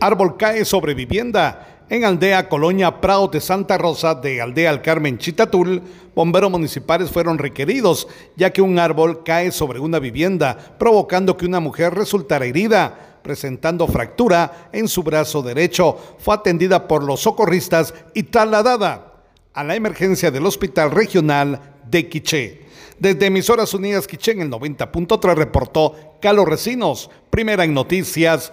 Árbol cae sobre vivienda. En Aldea Colonia Prado de Santa Rosa de Aldea al Carmen Chitatul, bomberos municipales fueron requeridos, ya que un árbol cae sobre una vivienda, provocando que una mujer resultara herida, presentando fractura en su brazo derecho. Fue atendida por los socorristas y trasladada a la emergencia del Hospital Regional de Quiché. Desde Emisoras Unidas Quiché en el 90.3 reportó Carlos Recinos, primera en noticias,